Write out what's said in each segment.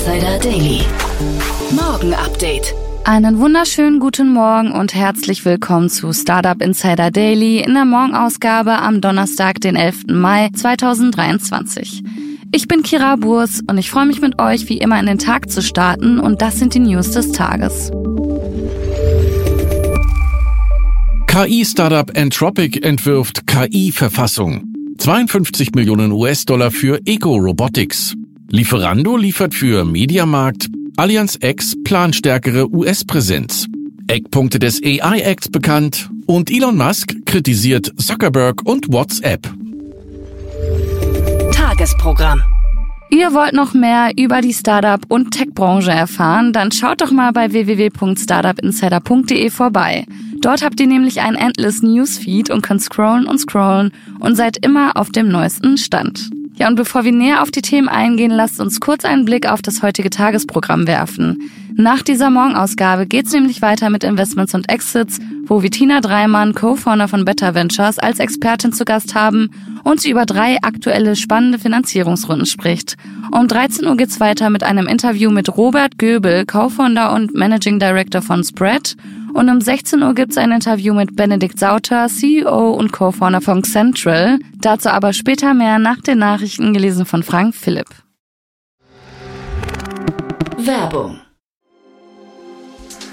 Insider Daily. Morgen Update. Einen wunderschönen guten Morgen und herzlich willkommen zu Startup Insider Daily in der Morgenausgabe am Donnerstag, den 11. Mai 2023. Ich bin Kira Burs und ich freue mich mit euch wie immer in den Tag zu starten und das sind die News des Tages. KI-Startup Entropic entwirft KI-Verfassung. 52 Millionen US-Dollar für Eco Robotics. Lieferando liefert für Mediamarkt. Allianz X plant stärkere US-Präsenz. Eckpunkte des AI-Acts bekannt. Und Elon Musk kritisiert Zuckerberg und WhatsApp. Tagesprogramm. Ihr wollt noch mehr über die Startup- und Tech-Branche erfahren? Dann schaut doch mal bei www.startupinsider.de vorbei. Dort habt ihr nämlich ein Endless Newsfeed und könnt scrollen und scrollen und seid immer auf dem neuesten Stand. Ja, und bevor wir näher auf die Themen eingehen, lasst uns kurz einen Blick auf das heutige Tagesprogramm werfen. Nach dieser Morgenausgabe geht's nämlich weiter mit Investments und Exits, wo wir Tina Dreimann, Co-Founder von Better Ventures, als Expertin zu Gast haben und sie über drei aktuelle spannende Finanzierungsrunden spricht. Um 13 Uhr geht's weiter mit einem Interview mit Robert Göbel, Co-Founder und Managing Director von Spread. Und um 16 Uhr gibt's ein Interview mit Benedikt Sauter, CEO und Co-Founder von Central. Dazu aber später mehr nach den Nachrichten gelesen von Frank Philipp. Werbung.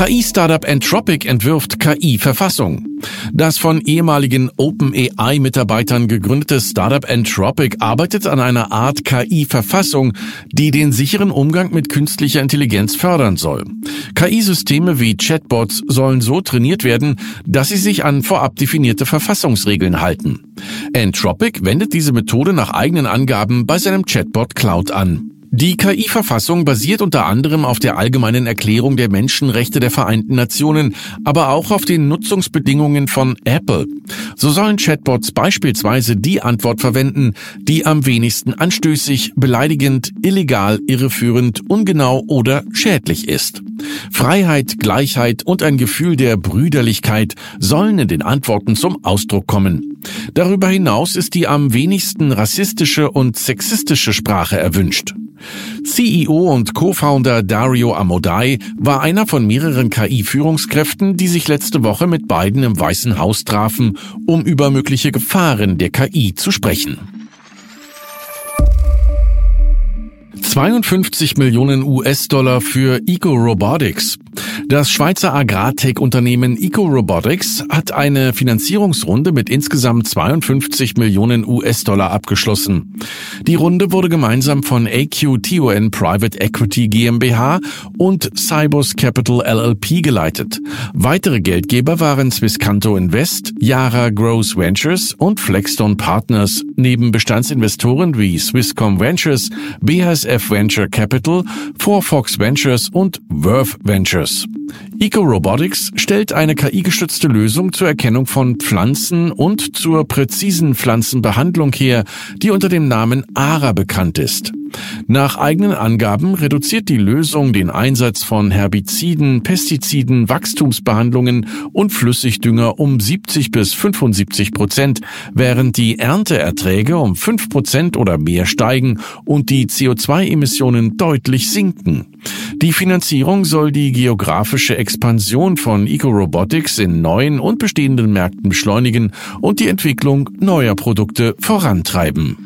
KI-Startup Entropic entwirft KI-Verfassung. Das von ehemaligen OpenAI-Mitarbeitern gegründete Startup Entropic arbeitet an einer Art KI-Verfassung, die den sicheren Umgang mit künstlicher Intelligenz fördern soll. KI-Systeme wie Chatbots sollen so trainiert werden, dass sie sich an vorab definierte Verfassungsregeln halten. Entropic wendet diese Methode nach eigenen Angaben bei seinem Chatbot Cloud an. Die KI-Verfassung basiert unter anderem auf der allgemeinen Erklärung der Menschenrechte der Vereinten Nationen, aber auch auf den Nutzungsbedingungen von Apple. So sollen Chatbots beispielsweise die Antwort verwenden, die am wenigsten anstößig, beleidigend, illegal, irreführend, ungenau oder schädlich ist. Freiheit, Gleichheit und ein Gefühl der Brüderlichkeit sollen in den Antworten zum Ausdruck kommen. Darüber hinaus ist die am wenigsten rassistische und sexistische Sprache erwünscht. CEO und Co-Founder Dario Amodai war einer von mehreren KI-Führungskräften, die sich letzte Woche mit beiden im Weißen Haus trafen, um über mögliche Gefahren der KI zu sprechen. 52 Millionen US-Dollar für Eco Robotics. Das Schweizer Agrartech-Unternehmen Eco Robotics hat eine Finanzierungsrunde mit insgesamt 52 Millionen US-Dollar abgeschlossen. Die Runde wurde gemeinsam von AQTON Private Equity GmbH und Cybus Capital LLP geleitet. Weitere Geldgeber waren Swisscanto Invest, Yara Growth Ventures und Flexstone Partners, neben Bestandsinvestoren wie Swisscom Ventures, BASF Venture Capital, Fox Ventures und Verve Ventures. Eco Robotics stellt eine KI-gestützte Lösung zur Erkennung von Pflanzen und zur präzisen Pflanzenbehandlung her, die unter dem Namen ARA bekannt ist. Nach eigenen Angaben reduziert die Lösung den Einsatz von Herbiziden, Pestiziden, Wachstumsbehandlungen und Flüssigdünger um 70 bis 75 Prozent, während die Ernteerträge um 5 Prozent oder mehr steigen und die CO2-Emissionen deutlich sinken. Die Finanzierung soll die geografische Expansion von Eco-Robotics in neuen und bestehenden Märkten beschleunigen und die Entwicklung neuer Produkte vorantreiben.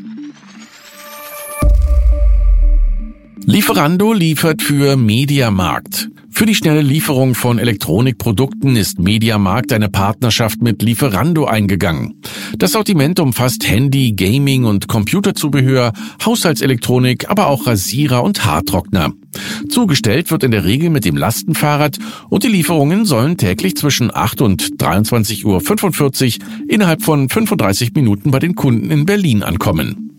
Lieferando liefert für Mediamarkt. Für die schnelle Lieferung von Elektronikprodukten ist Mediamarkt eine Partnerschaft mit Lieferando eingegangen. Das Sortiment umfasst Handy, Gaming und Computerzubehör, Haushaltselektronik, aber auch Rasierer und Haartrockner. Zugestellt wird in der Regel mit dem Lastenfahrrad und die Lieferungen sollen täglich zwischen 8 und 23.45 Uhr innerhalb von 35 Minuten bei den Kunden in Berlin ankommen.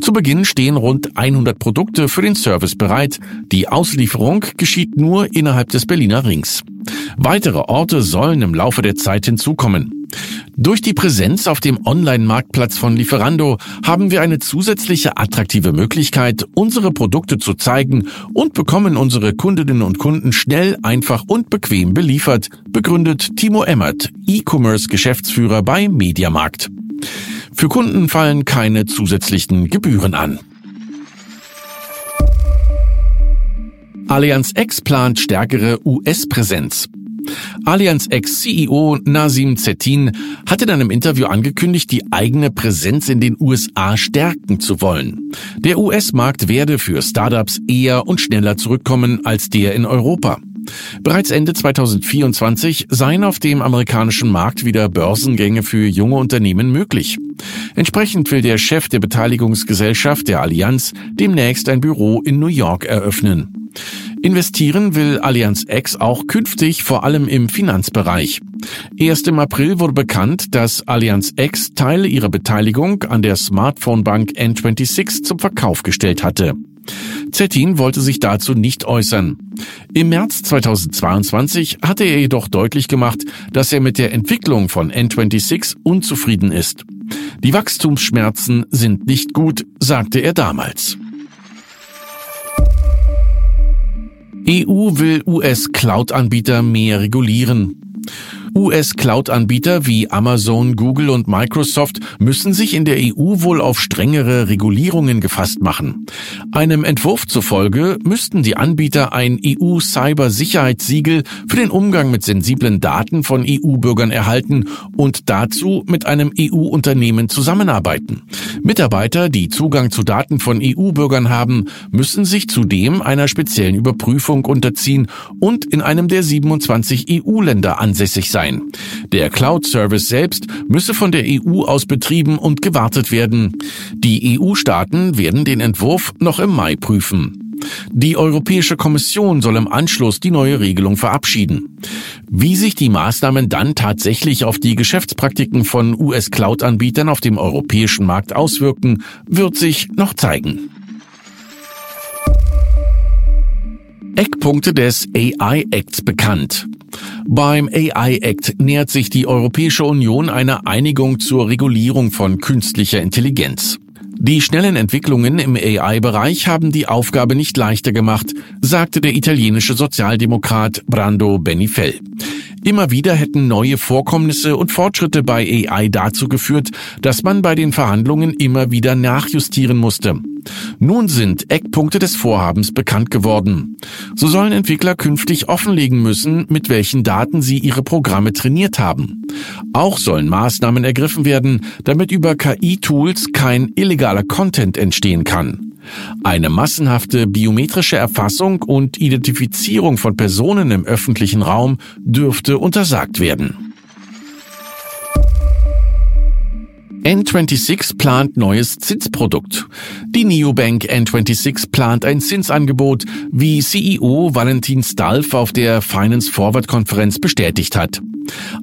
Zu Beginn stehen rund 100 Produkte für den Service bereit. Die Auslieferung geschieht nur innerhalb des Berliner Rings. Weitere Orte sollen im Laufe der Zeit hinzukommen. Durch die Präsenz auf dem Online-Marktplatz von Lieferando haben wir eine zusätzliche attraktive Möglichkeit, unsere Produkte zu zeigen und bekommen unsere Kundinnen und Kunden schnell, einfach und bequem beliefert, begründet Timo Emmert, E-Commerce-Geschäftsführer bei Mediamarkt. Für Kunden fallen keine zusätzlichen Gebühren an. Allianz X plant stärkere US-Präsenz. Allianz Ex-CEO Nasim Zettin hat in einem Interview angekündigt, die eigene Präsenz in den USA stärken zu wollen. Der US-Markt werde für Startups eher und schneller zurückkommen als der in Europa. Bereits Ende 2024 seien auf dem amerikanischen Markt wieder Börsengänge für junge Unternehmen möglich. Entsprechend will der Chef der Beteiligungsgesellschaft der Allianz demnächst ein Büro in New York eröffnen. Investieren will Allianz X auch künftig vor allem im Finanzbereich. Erst im April wurde bekannt, dass Allianz X Teile ihrer Beteiligung an der Smartphone-Bank N26 zum Verkauf gestellt hatte. Zettin wollte sich dazu nicht äußern. Im März 2022 hatte er jedoch deutlich gemacht, dass er mit der Entwicklung von N26 unzufrieden ist. Die Wachstumsschmerzen sind nicht gut, sagte er damals. EU will US-Cloud-Anbieter mehr regulieren. US-Cloud-Anbieter wie Amazon, Google und Microsoft müssen sich in der EU wohl auf strengere Regulierungen gefasst machen. Einem Entwurf zufolge müssten die Anbieter ein EU-Cybersicherheitssiegel für den Umgang mit sensiblen Daten von EU-Bürgern erhalten und dazu mit einem EU-Unternehmen zusammenarbeiten. Mitarbeiter, die Zugang zu Daten von EU-Bürgern haben, müssen sich zudem einer speziellen Überprüfung unterziehen und in einem der 27 EU-Länder ansässig sein sein. Der Cloud-Service selbst müsse von der EU aus betrieben und gewartet werden. Die EU-Staaten werden den Entwurf noch im Mai prüfen. Die Europäische Kommission soll im Anschluss die neue Regelung verabschieden. Wie sich die Maßnahmen dann tatsächlich auf die Geschäftspraktiken von US-Cloud-Anbietern auf dem europäischen Markt auswirken, wird sich noch zeigen. Eckpunkte des AI Acts bekannt. Beim AI Act nähert sich die Europäische Union einer Einigung zur Regulierung von künstlicher Intelligenz. Die schnellen Entwicklungen im AI-Bereich haben die Aufgabe nicht leichter gemacht, sagte der italienische Sozialdemokrat Brando Benifel. Immer wieder hätten neue Vorkommnisse und Fortschritte bei AI dazu geführt, dass man bei den Verhandlungen immer wieder nachjustieren musste. Nun sind Eckpunkte des Vorhabens bekannt geworden. So sollen Entwickler künftig offenlegen müssen, mit welchen Daten sie ihre Programme trainiert haben. Auch sollen Maßnahmen ergriffen werden, damit über KI-Tools kein illegaler Content entstehen kann. Eine massenhafte biometrische Erfassung und Identifizierung von Personen im öffentlichen Raum dürfte untersagt werden. N26 plant neues Zinsprodukt. Die Neobank N26 plant ein Zinsangebot, wie CEO Valentin Stalf auf der Finance Forward Konferenz bestätigt hat.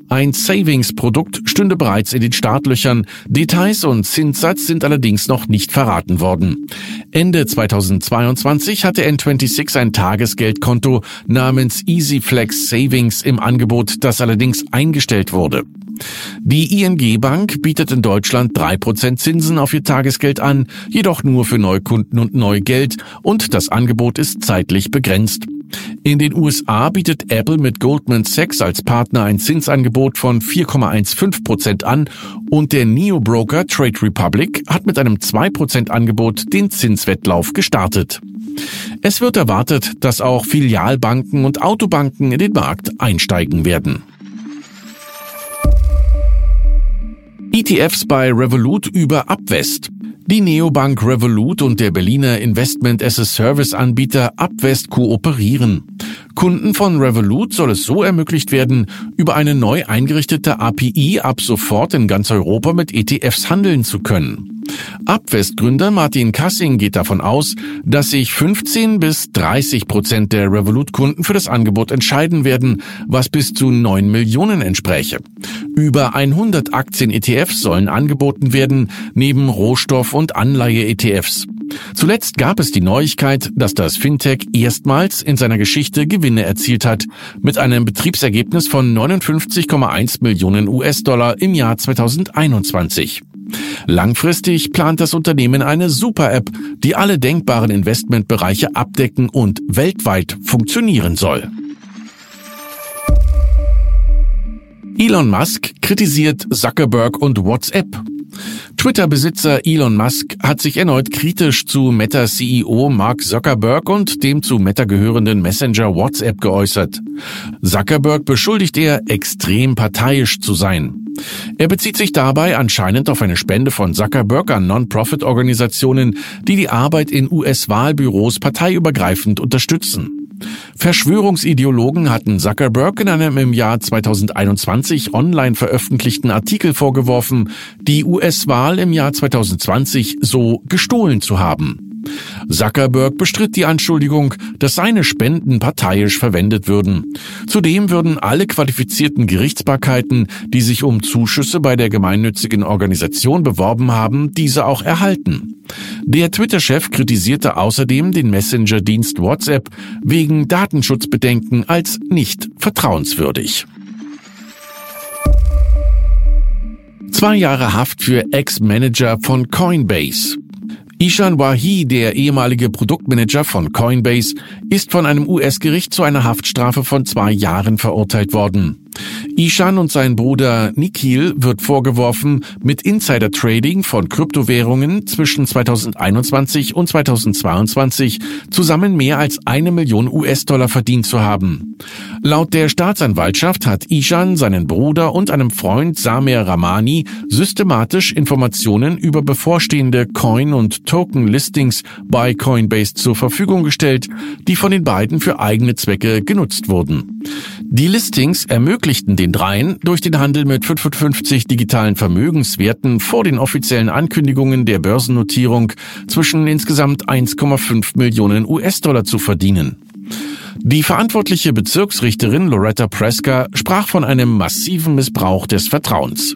Ein Savings-Produkt stünde bereits in den Startlöchern. Details und Zinssatz sind allerdings noch nicht verraten worden. Ende 2022 hatte N26 ein Tagesgeldkonto namens EasyFlex Savings im Angebot, das allerdings eingestellt wurde. Die ING Bank bietet in Deutschland 3% Zinsen auf ihr Tagesgeld an, jedoch nur für Neukunden und Neugeld und das Angebot ist zeitlich begrenzt. In den USA bietet Apple mit Goldman Sachs als Partner ein Zinsangebot von 4,15 Prozent an und der Neo-Broker Trade Republic hat mit einem 2% Angebot den Zinswettlauf gestartet. Es wird erwartet, dass auch Filialbanken und Autobanken in den Markt einsteigen werden. ETFs bei Revolut über Abwest. Die Neobank Revolut und der Berliner Investment as a Service Anbieter Abwest kooperieren. Kunden von Revolut soll es so ermöglicht werden, über eine neu eingerichtete API ab sofort in ganz Europa mit ETFs handeln zu können. Abwest-Gründer Martin Kassing geht davon aus, dass sich 15 bis 30 Prozent der Revolut-Kunden für das Angebot entscheiden werden, was bis zu 9 Millionen entspräche. Über 100 Aktien-ETFs sollen angeboten werden, neben Rohstoff- und Anleihe-ETFs. Zuletzt gab es die Neuigkeit, dass das Fintech erstmals in seiner Geschichte Gewinne erzielt hat, mit einem Betriebsergebnis von 59,1 Millionen US-Dollar im Jahr 2021. Langfristig plant das Unternehmen eine Super-App, die alle denkbaren Investmentbereiche abdecken und weltweit funktionieren soll. Elon Musk kritisiert Zuckerberg und WhatsApp. Twitter-Besitzer Elon Musk hat sich erneut kritisch zu Meta-CEO Mark Zuckerberg und dem zu Meta gehörenden Messenger WhatsApp geäußert. Zuckerberg beschuldigt er, extrem parteiisch zu sein. Er bezieht sich dabei anscheinend auf eine Spende von Zuckerberg an Non-Profit-Organisationen, die die Arbeit in US-Wahlbüros parteiübergreifend unterstützen. Verschwörungsideologen hatten Zuckerberg in einem im Jahr 2021 online veröffentlichten Artikel vorgeworfen, die US-Wahl im Jahr 2020 so gestohlen zu haben. Zuckerberg bestritt die Anschuldigung, dass seine Spenden parteiisch verwendet würden. Zudem würden alle qualifizierten Gerichtsbarkeiten, die sich um Zuschüsse bei der gemeinnützigen Organisation beworben haben, diese auch erhalten. Der Twitter-Chef kritisierte außerdem den Messenger-Dienst WhatsApp wegen Datenschutzbedenken als nicht vertrauenswürdig. Zwei Jahre Haft für Ex-Manager von Coinbase. Ishan Wahi, der ehemalige Produktmanager von Coinbase, ist von einem US-Gericht zu einer Haftstrafe von zwei Jahren verurteilt worden. Ishan und sein Bruder Nikhil wird vorgeworfen, mit Insider-Trading von Kryptowährungen zwischen 2021 und 2022 zusammen mehr als eine Million US-Dollar verdient zu haben. Laut der Staatsanwaltschaft hat Ishan seinen Bruder und einem Freund Samir Ramani systematisch Informationen über bevorstehende Coin- und Token-Listings bei Coinbase zur Verfügung gestellt, die von den beiden für eigene Zwecke genutzt wurden. Die Listings ermöglichten den dreien durch den Handel mit 55 digitalen Vermögenswerten vor den offiziellen Ankündigungen der Börsennotierung zwischen insgesamt 1,5 Millionen US-Dollar zu verdienen. Die verantwortliche Bezirksrichterin Loretta Preska sprach von einem massiven Missbrauch des Vertrauens.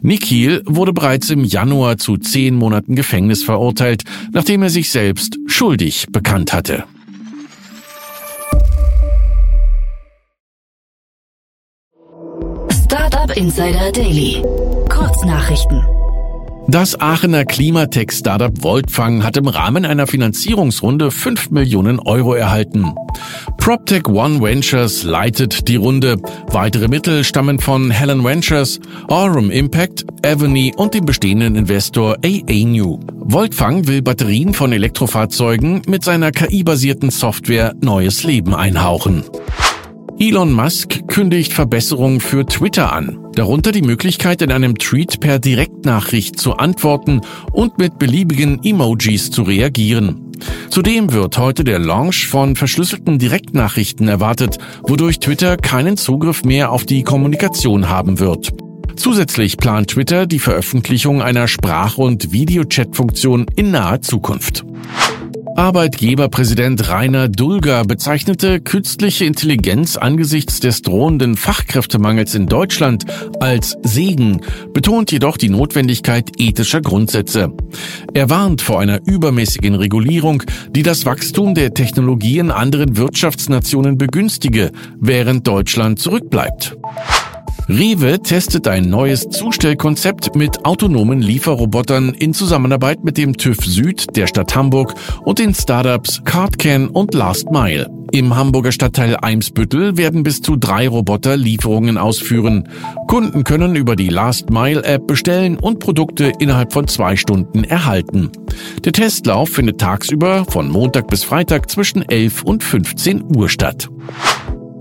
Nikhil wurde bereits im Januar zu zehn Monaten Gefängnis verurteilt, nachdem er sich selbst schuldig bekannt hatte. Insider Daily. Kurznachrichten. Das Aachener Klimatech-Startup Voltfang hat im Rahmen einer Finanzierungsrunde 5 Millionen Euro erhalten. PropTech One Ventures leitet die Runde. Weitere Mittel stammen von Helen Ventures, Aurum Impact, Aveny und dem bestehenden Investor AA New. Voltfang will Batterien von Elektrofahrzeugen mit seiner KI-basierten Software neues Leben einhauchen. Elon Musk kündigt Verbesserungen für Twitter an, darunter die Möglichkeit, in einem Tweet per Direktnachricht zu antworten und mit beliebigen Emojis zu reagieren. Zudem wird heute der Launch von verschlüsselten Direktnachrichten erwartet, wodurch Twitter keinen Zugriff mehr auf die Kommunikation haben wird. Zusätzlich plant Twitter die Veröffentlichung einer Sprach- und Videochat-Funktion in naher Zukunft. Arbeitgeberpräsident Rainer Dulger bezeichnete künstliche Intelligenz angesichts des drohenden Fachkräftemangels in Deutschland als Segen, betont jedoch die Notwendigkeit ethischer Grundsätze. Er warnt vor einer übermäßigen Regulierung, die das Wachstum der Technologie in anderen Wirtschaftsnationen begünstige, während Deutschland zurückbleibt. Rewe testet ein neues Zustellkonzept mit autonomen Lieferrobotern in Zusammenarbeit mit dem TÜV Süd, der Stadt Hamburg und den Startups CardCan und Last Mile. Im Hamburger Stadtteil Eimsbüttel werden bis zu drei Roboter Lieferungen ausführen. Kunden können über die Last Mile App bestellen und Produkte innerhalb von zwei Stunden erhalten. Der Testlauf findet tagsüber von Montag bis Freitag zwischen 11 und 15 Uhr statt.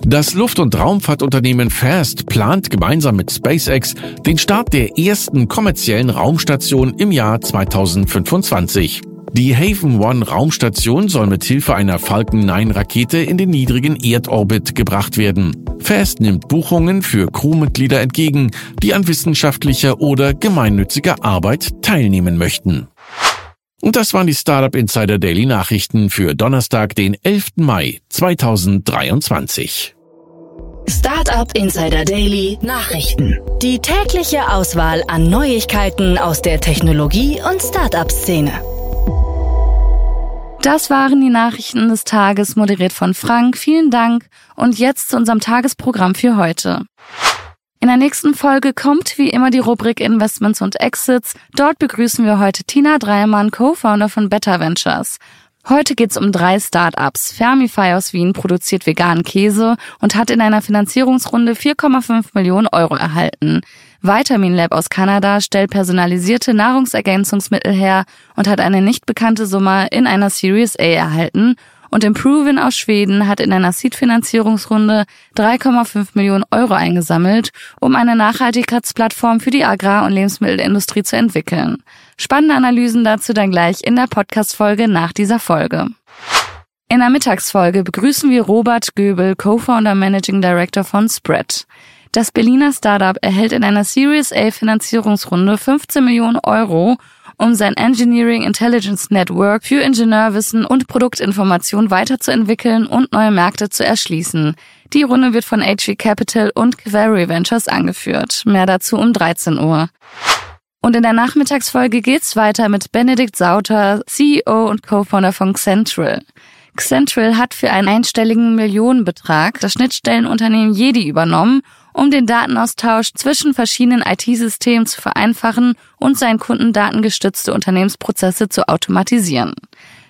Das Luft- und Raumfahrtunternehmen FAST plant gemeinsam mit SpaceX den Start der ersten kommerziellen Raumstation im Jahr 2025. Die Haven One Raumstation soll mit Hilfe einer Falcon 9 Rakete in den niedrigen Erdorbit gebracht werden. FAST nimmt Buchungen für Crewmitglieder entgegen, die an wissenschaftlicher oder gemeinnütziger Arbeit teilnehmen möchten. Und das waren die Startup Insider Daily Nachrichten für Donnerstag, den 11. Mai 2023. Startup Insider Daily Nachrichten. Die tägliche Auswahl an Neuigkeiten aus der Technologie- und Startup-Szene. Das waren die Nachrichten des Tages, moderiert von Frank. Vielen Dank. Und jetzt zu unserem Tagesprogramm für heute. In der nächsten Folge kommt wie immer die Rubrik Investments und Exits. Dort begrüßen wir heute Tina Dreimann, Co-Founder von Better Ventures. Heute geht's um drei Startups. Fermify aus Wien produziert veganen Käse und hat in einer Finanzierungsrunde 4,5 Millionen Euro erhalten. Vitamin Lab aus Kanada stellt personalisierte Nahrungsergänzungsmittel her und hat eine nicht bekannte Summe in einer Series A erhalten. Und Improven aus Schweden hat in einer Seed-Finanzierungsrunde 3,5 Millionen Euro eingesammelt, um eine Nachhaltigkeitsplattform für die Agrar- und Lebensmittelindustrie zu entwickeln. Spannende Analysen dazu dann gleich in der Podcast-Folge nach dieser Folge. In der Mittagsfolge begrüßen wir Robert Göbel, Co-Founder Managing Director von Spread. Das Berliner Startup erhält in einer Series A Finanzierungsrunde 15 Millionen Euro, um sein Engineering Intelligence Network für Ingenieurwissen und Produktinformation weiterzuentwickeln und neue Märkte zu erschließen. Die Runde wird von HV Capital und Cavalry Ventures angeführt. Mehr dazu um 13 Uhr. Und in der Nachmittagsfolge geht's weiter mit Benedikt Sauter, CEO und Co-Founder von Central. Central hat für einen einstelligen Millionenbetrag das Schnittstellenunternehmen Jedi übernommen um den Datenaustausch zwischen verschiedenen IT-Systemen zu vereinfachen und seinen Kunden datengestützte Unternehmensprozesse zu automatisieren.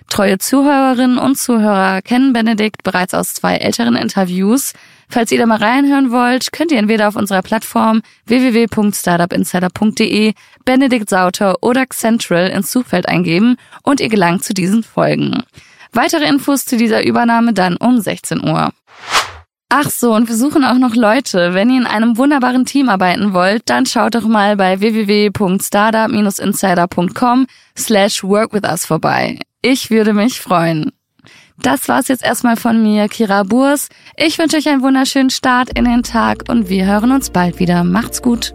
Treue Zuhörerinnen und Zuhörer kennen Benedikt bereits aus zwei älteren Interviews. Falls ihr da mal reinhören wollt, könnt ihr entweder auf unserer Plattform www.startupinsider.de Benedikt Sauter oder Central ins Suchfeld eingeben und ihr gelangt zu diesen Folgen. Weitere Infos zu dieser Übernahme dann um 16 Uhr. Ach so, und wir suchen auch noch Leute. Wenn ihr in einem wunderbaren Team arbeiten wollt, dann schaut doch mal bei www.startup-insider.com slash workwithus vorbei. Ich würde mich freuen. Das war's jetzt erstmal von mir, Kira Burs. Ich wünsche euch einen wunderschönen Start in den Tag und wir hören uns bald wieder. Macht's gut.